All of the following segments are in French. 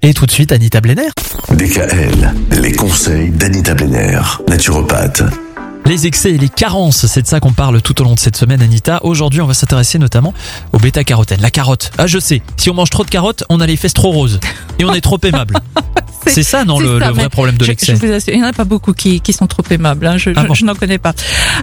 Et tout de suite, Anita Blenner. DKL, les conseils d'Anita Blenner, naturopathe. Les excès et les carences, c'est de ça qu'on parle tout au long de cette semaine, Anita. Aujourd'hui, on va s'intéresser notamment au bêta-carotène. La carotte. Ah, je sais. Si on mange trop de carottes, on a les fesses trop roses. Et on est trop aimable. C'est ça, non, le, ça, le vrai problème de l'excès. il n'y en a pas beaucoup qui, qui sont trop aimables. hein, Je, Ah je- bon je n'en connais pas.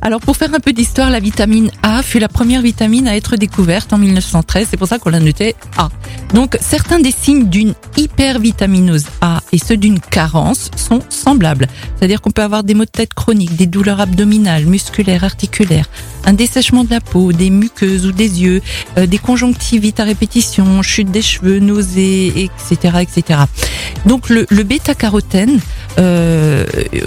Alors, pour faire un peu d'histoire, la vitamine A fut la première vitamine à être découverte en 1913. C'est pour ça qu'on l'a notée A. Donc, certains des signes d'une hypervitaminose A et ceux d'une carence sont semblables. C'est-à-dire qu'on peut avoir des maux de tête chroniques, des douleurs abdominales, musculaires, articulaires, un dessèchement de la peau, des muqueuses ou des yeux, euh, des conjonctivites à répétition, chute des cheveux, nausées, etc., etc. Donc le, le bêta-carotène, euh,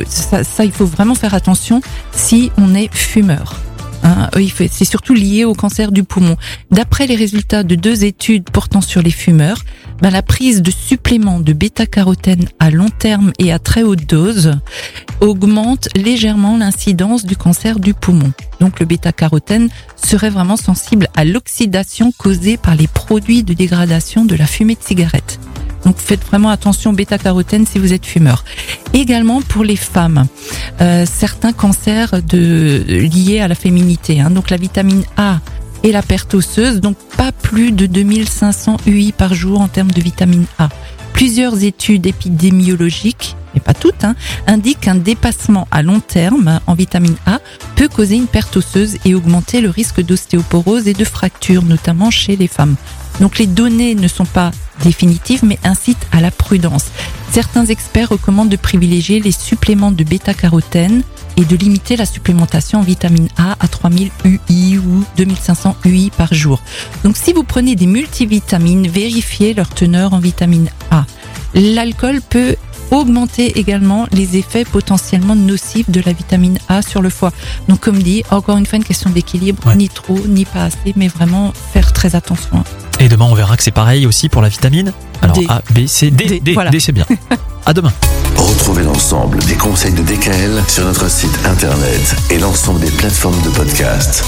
ça, ça, il faut vraiment faire attention si on est fumeur. Hein, c'est surtout lié au cancer du poumon. D'après les résultats de deux études portant sur les fumeurs, ben, la prise de suppléments de bêta-carotène à long terme et à très haute dose augmente légèrement l'incidence du cancer du poumon. Donc le bêta-carotène serait vraiment sensible à l'oxydation causée par les produits de dégradation de la fumée de cigarette. Donc faites vraiment attention au bêta-carotène si vous êtes fumeur. Également pour les femmes, euh, certains cancers liés à la féminité. hein. donc la vitamine A et la perte osseuse, donc pas plus de 2500 UI par jour en termes de vitamine A. Plusieurs études épidémiologiques, mais pas toutes, hein, indiquent qu'un dépassement à long terme en vitamine A peut causer une perte osseuse et augmenter le risque d'ostéoporose et de fractures, notamment chez les femmes. Donc les données ne sont pas définitives, mais incitent à la prudence. Certains experts recommandent de privilégier les suppléments de bêta-carotène et de limiter la supplémentation en vitamine A à 3000 UI ou 2500 UI par jour. Donc si vous prenez des multivitamines, vérifiez leur teneur en vitamine A. L'alcool peut augmenter également les effets potentiellement nocifs de la vitamine A sur le foie. Donc comme dit, encore une fois une question d'équilibre, Ouais. ni trop, ni pas assez, mais vraiment faire très attention. Et demain, on verra que c'est pareil aussi pour la vitamine. Alors, D. A, B, C, D. D, D, voilà. D, c'est bien. À demain. Retrouvez l'ensemble des conseils de DKL sur notre site internet et l'ensemble des plateformes de podcast.